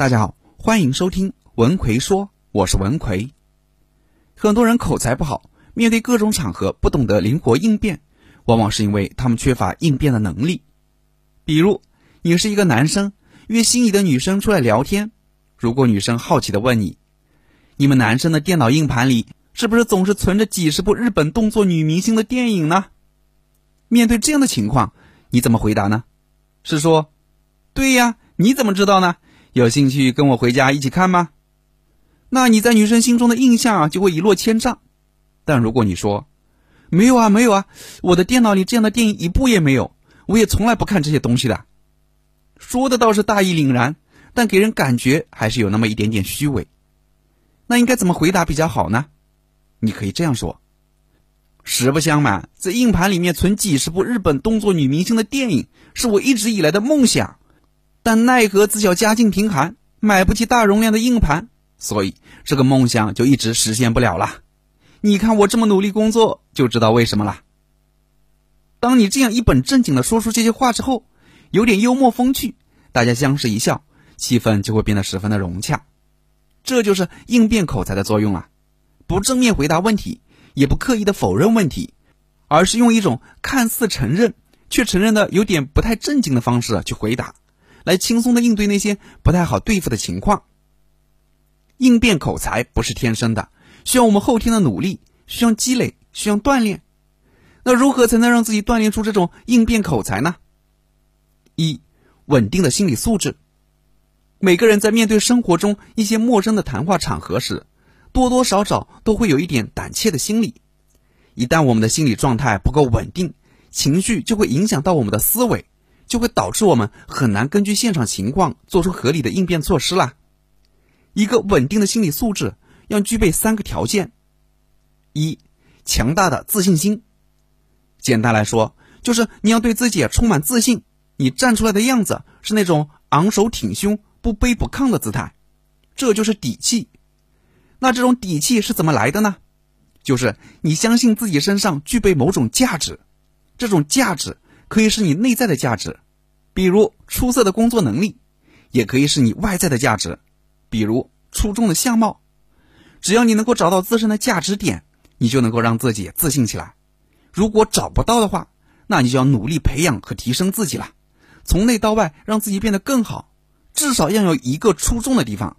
大家好，欢迎收听文奎说，我是文奎。很多人口才不好，面对各种场合不懂得灵活应变，往往是因为他们缺乏应变的能力。比如，你是一个男生，约心仪的女生出来聊天，如果女生好奇的问你，你们男生的电脑硬盘里是不是总是存着几十部日本动作女明星的电影呢？面对这样的情况，你怎么回答呢？是说，对呀，你怎么知道呢？有兴趣跟我回家一起看吗？那你在女生心中的印象啊就会一落千丈。但如果你说没有啊，没有啊，我的电脑里这样的电影一部也没有，我也从来不看这些东西的。说的倒是大义凛然，但给人感觉还是有那么一点点虚伪。那应该怎么回答比较好呢？你可以这样说：实不相瞒，在硬盘里面存几十部日本动作女明星的电影，是我一直以来的梦想。但奈何自小家境贫寒，买不起大容量的硬盘，所以这个梦想就一直实现不了了。你看我这么努力工作，就知道为什么了。当你这样一本正经的说出这些话之后，有点幽默风趣，大家相视一笑，气氛就会变得十分的融洽。这就是应变口才的作用啊！不正面回答问题，也不刻意的否认问题，而是用一种看似承认却承认的有点不太正经的方式去回答。来轻松的应对那些不太好对付的情况。应变口才不是天生的，需要我们后天的努力，需要积累，需要锻炼。那如何才能让自己锻炼出这种应变口才呢？一，稳定的心理素质。每个人在面对生活中一些陌生的谈话场合时，多多少少都会有一点胆怯的心理。一旦我们的心理状态不够稳定，情绪就会影响到我们的思维。就会导致我们很难根据现场情况做出合理的应变措施啦。一个稳定的心理素质要具备三个条件：一、强大的自信心。简单来说，就是你要对自己充满自信，你站出来的样子是那种昂首挺胸、不卑不亢的姿态，这就是底气。那这种底气是怎么来的呢？就是你相信自己身上具备某种价值，这种价值。可以是你内在的价值，比如出色的工作能力；也可以是你外在的价值，比如出众的相貌。只要你能够找到自身的价值点，你就能够让自己自信起来。如果找不到的话，那你就要努力培养和提升自己了，从内到外让自己变得更好。至少要有一个出众的地方。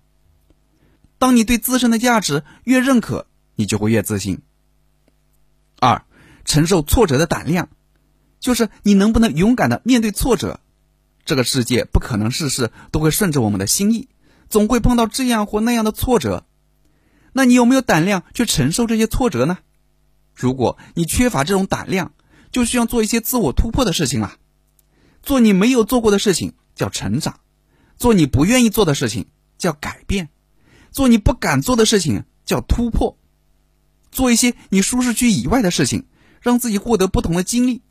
当你对自身的价值越认可，你就会越自信。二，承受挫折的胆量。就是你能不能勇敢的面对挫折？这个世界不可能事事都会顺着我们的心意，总会碰到这样或那样的挫折。那你有没有胆量去承受这些挫折呢？如果你缺乏这种胆量，就需要做一些自我突破的事情了。做你没有做过的事情叫成长，做你不愿意做的事情叫改变，做你不敢做的事情叫突破，做一些你舒适区以外的事情，让自己获得不同的经历。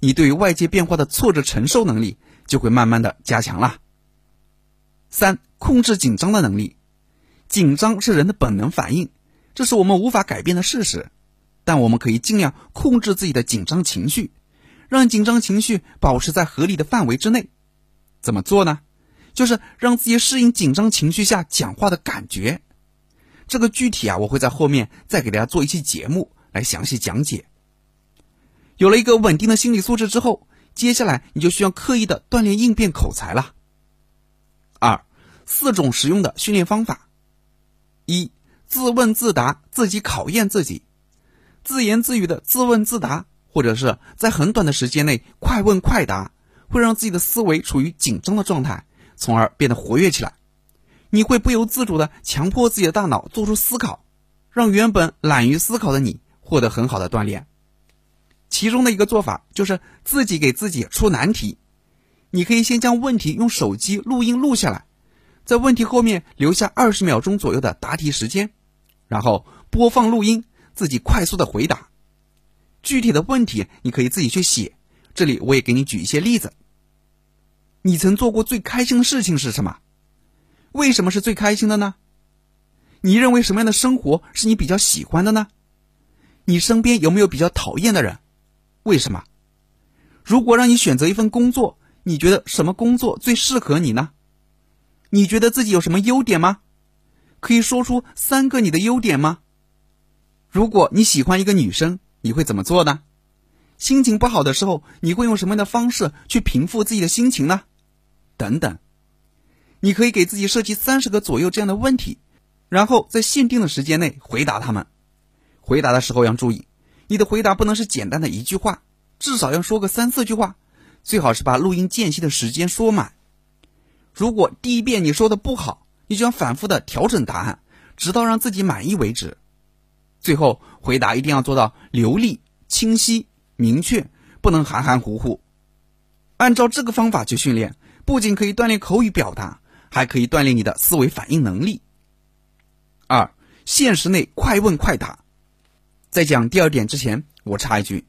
你对于外界变化的挫折承受能力就会慢慢的加强了。三、控制紧张的能力，紧张是人的本能反应，这是我们无法改变的事实，但我们可以尽量控制自己的紧张情绪，让紧张情绪保持在合理的范围之内。怎么做呢？就是让自己适应紧张情绪下讲话的感觉。这个具体啊，我会在后面再给大家做一期节目来详细讲解。有了一个稳定的心理素质之后，接下来你就需要刻意的锻炼应变口才了。二，四种实用的训练方法：一、自问自答，自己考验自己，自言自语的自问自答，或者是在很短的时间内快问快答，会让自己的思维处于紧张的状态，从而变得活跃起来。你会不由自主的强迫自己的大脑做出思考，让原本懒于思考的你获得很好的锻炼。其中的一个做法就是自己给自己出难题，你可以先将问题用手机录音录下来，在问题后面留下二十秒钟左右的答题时间，然后播放录音，自己快速的回答。具体的问题你可以自己去写，这里我也给你举一些例子。你曾做过最开心的事情是什么？为什么是最开心的呢？你认为什么样的生活是你比较喜欢的呢？你身边有没有比较讨厌的人？为什么？如果让你选择一份工作，你觉得什么工作最适合你呢？你觉得自己有什么优点吗？可以说出三个你的优点吗？如果你喜欢一个女生，你会怎么做呢？心情不好的时候，你会用什么样的方式去平复自己的心情呢？等等，你可以给自己设计三十个左右这样的问题，然后在限定的时间内回答他们。回答的时候要注意，你的回答不能是简单的一句话，至少要说个三四句话，最好是把录音间隙的时间说满。如果第一遍你说的不好，你就要反复的调整答案，直到让自己满意为止。最后回答一定要做到流利、清晰。明确，不能含含糊糊。按照这个方法去训练，不仅可以锻炼口语表达，还可以锻炼你的思维反应能力。二，限时内快问快答。在讲第二点之前，我插一句：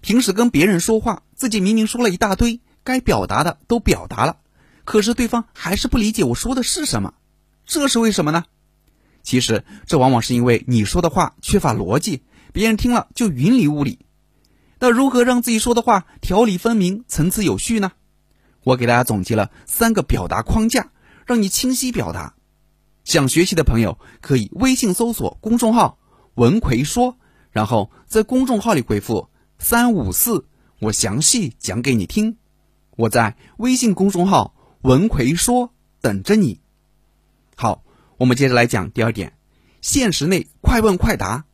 平时跟别人说话，自己明明说了一大堆，该表达的都表达了，可是对方还是不理解我说的是什么，这是为什么呢？其实，这往往是因为你说的话缺乏逻辑，别人听了就云里雾里。那如何让自己说的话条理分明、层次有序呢？我给大家总结了三个表达框架，让你清晰表达。想学习的朋友可以微信搜索公众号“文奎说”，然后在公众号里回复“三五四”，我详细讲给你听。我在微信公众号“文奎说”等着你。好，我们接着来讲第二点：限时内快问快答。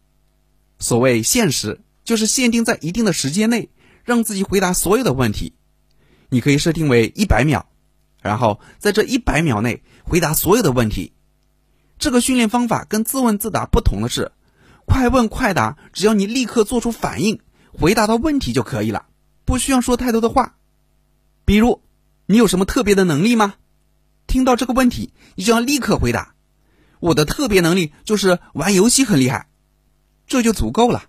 所谓限时。就是限定在一定的时间内，让自己回答所有的问题。你可以设定为一百秒，然后在这一百秒内回答所有的问题。这个训练方法跟自问自答不同的是，快问快答，只要你立刻做出反应，回答到问题就可以了，不需要说太多的话。比如，你有什么特别的能力吗？听到这个问题，你就要立刻回答：“我的特别能力就是玩游戏很厉害。”这就足够了。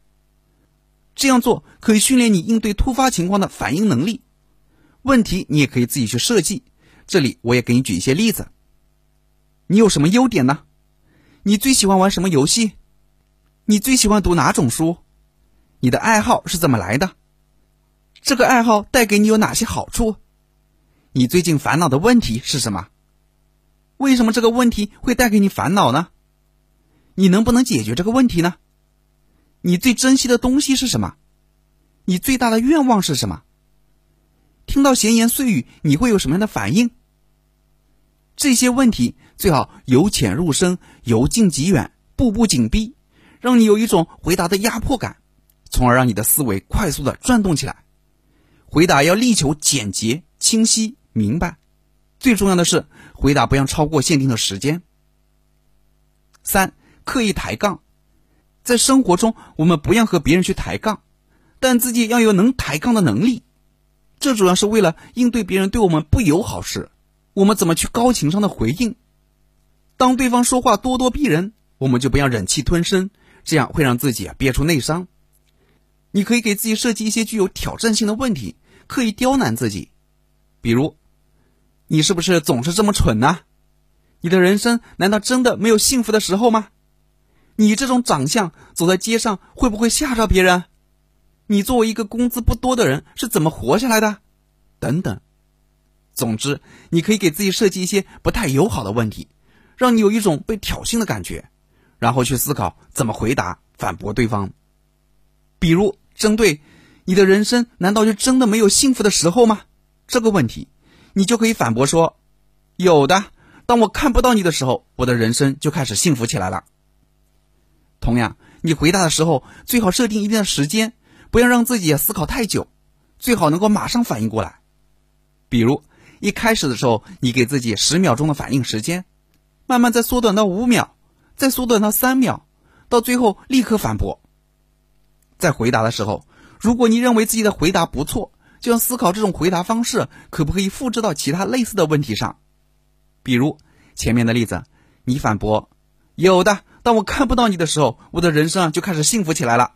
这样做可以训练你应对突发情况的反应能力。问题你也可以自己去设计。这里我也给你举一些例子。你有什么优点呢？你最喜欢玩什么游戏？你最喜欢读哪种书？你的爱好是怎么来的？这个爱好带给你有哪些好处？你最近烦恼的问题是什么？为什么这个问题会带给你烦恼呢？你能不能解决这个问题呢？你最珍惜的东西是什么？你最大的愿望是什么？听到闲言碎语，你会有什么样的反应？这些问题最好由浅入深，由近及远，步步紧逼，让你有一种回答的压迫感，从而让你的思维快速的转动起来。回答要力求简洁、清晰、明白，最重要的是回答不要超过限定的时间。三、刻意抬杠。在生活中，我们不要和别人去抬杠，但自己要有能抬杠的能力。这主要是为了应对别人对我们不友好时，我们怎么去高情商的回应。当对方说话咄咄逼人，我们就不要忍气吞声，这样会让自己憋出内伤。你可以给自己设计一些具有挑战性的问题，刻意刁难自己。比如，你是不是总是这么蠢呢？你的人生难道真的没有幸福的时候吗？你这种长相走在街上会不会吓着别人？你作为一个工资不多的人是怎么活下来的？等等。总之，你可以给自己设计一些不太友好的问题，让你有一种被挑衅的感觉，然后去思考怎么回答反驳对方。比如，针对你的人生难道就真的没有幸福的时候吗？这个问题，你就可以反驳说：有的。当我看不到你的时候，我的人生就开始幸福起来了。同样，你回答的时候最好设定一定的时间，不要让自己思考太久，最好能够马上反应过来。比如一开始的时候，你给自己十秒钟的反应时间，慢慢再缩短到五秒，再缩短到三秒，到最后立刻反驳。在回答的时候，如果你认为自己的回答不错，就要思考这种回答方式可不可以复制到其他类似的问题上。比如前面的例子，你反驳有的。当我看不到你的时候，我的人生就开始幸福起来了，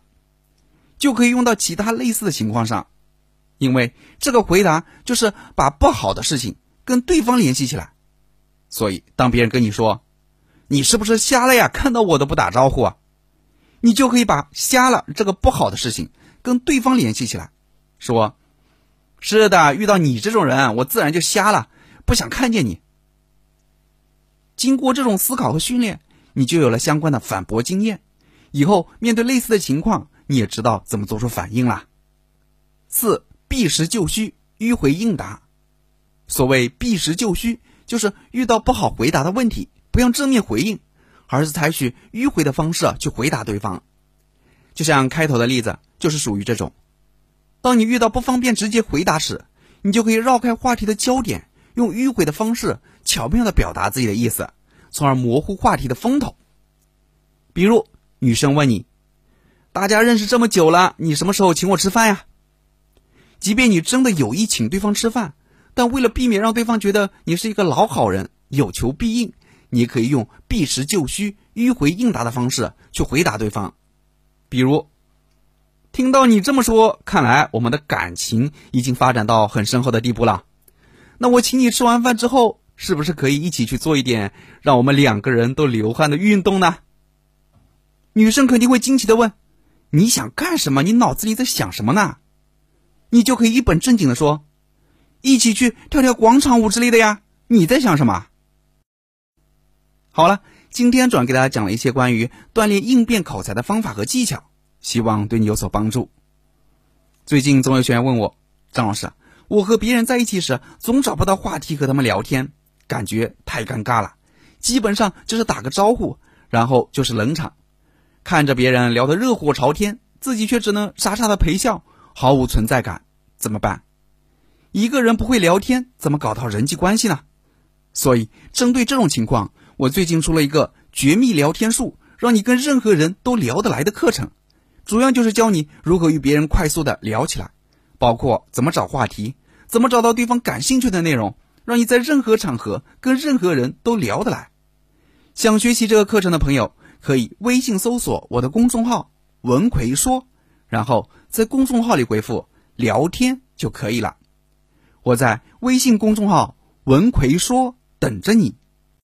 就可以用到其他类似的情况上，因为这个回答就是把不好的事情跟对方联系起来，所以当别人跟你说“你是不是瞎了呀？看到我都不打招呼啊”，你就可以把“瞎了”这个不好的事情跟对方联系起来，说：“是的，遇到你这种人，我自然就瞎了，不想看见你。”经过这种思考和训练，你就有了相关的反驳经验，以后面对类似的情况，你也知道怎么做出反应了。四避实就虚，迂回应答。所谓避实就虚，就是遇到不好回答的问题，不用正面回应，而是采取迂回的方式去回答对方。就像开头的例子，就是属于这种。当你遇到不方便直接回答时，你就可以绕开话题的焦点，用迂回的方式巧妙的表达自己的意思，从而模糊话题的风头。比如，女生问你：“大家认识这么久了，你什么时候请我吃饭呀？”即便你真的有意请对方吃饭，但为了避免让对方觉得你是一个老好人，有求必应，你可以用避实就虚、迂回应答的方式去回答对方。比如，听到你这么说，看来我们的感情已经发展到很深厚的地步了。那我请你吃完饭之后，是不是可以一起去做一点让我们两个人都流汗的运动呢？女生肯定会惊奇的问：“你想干什么？你脑子里在想什么呢？”你就可以一本正经的说：“一起去跳跳广场舞之类的呀。”你在想什么？好了，今天主要给大家讲了一些关于锻炼应变口才的方法和技巧，希望对你有所帮助。最近总有学员问我，张老师，我和别人在一起时总找不到话题和他们聊天，感觉太尴尬了，基本上就是打个招呼，然后就是冷场，看着别人聊得热火朝天，自己却只能傻傻的陪笑。毫无存在感，怎么办？一个人不会聊天，怎么搞到人际关系呢？所以，针对这种情况，我最近出了一个绝密聊天术，让你跟任何人都聊得来的课程。主要就是教你如何与别人快速的聊起来，包括怎么找话题，怎么找到对方感兴趣的内容，让你在任何场合跟任何人都聊得来。想学习这个课程的朋友，可以微信搜索我的公众号“文奎说”。然后在公众号里回复“聊天”就可以了。我在微信公众号“文奎说”等着你。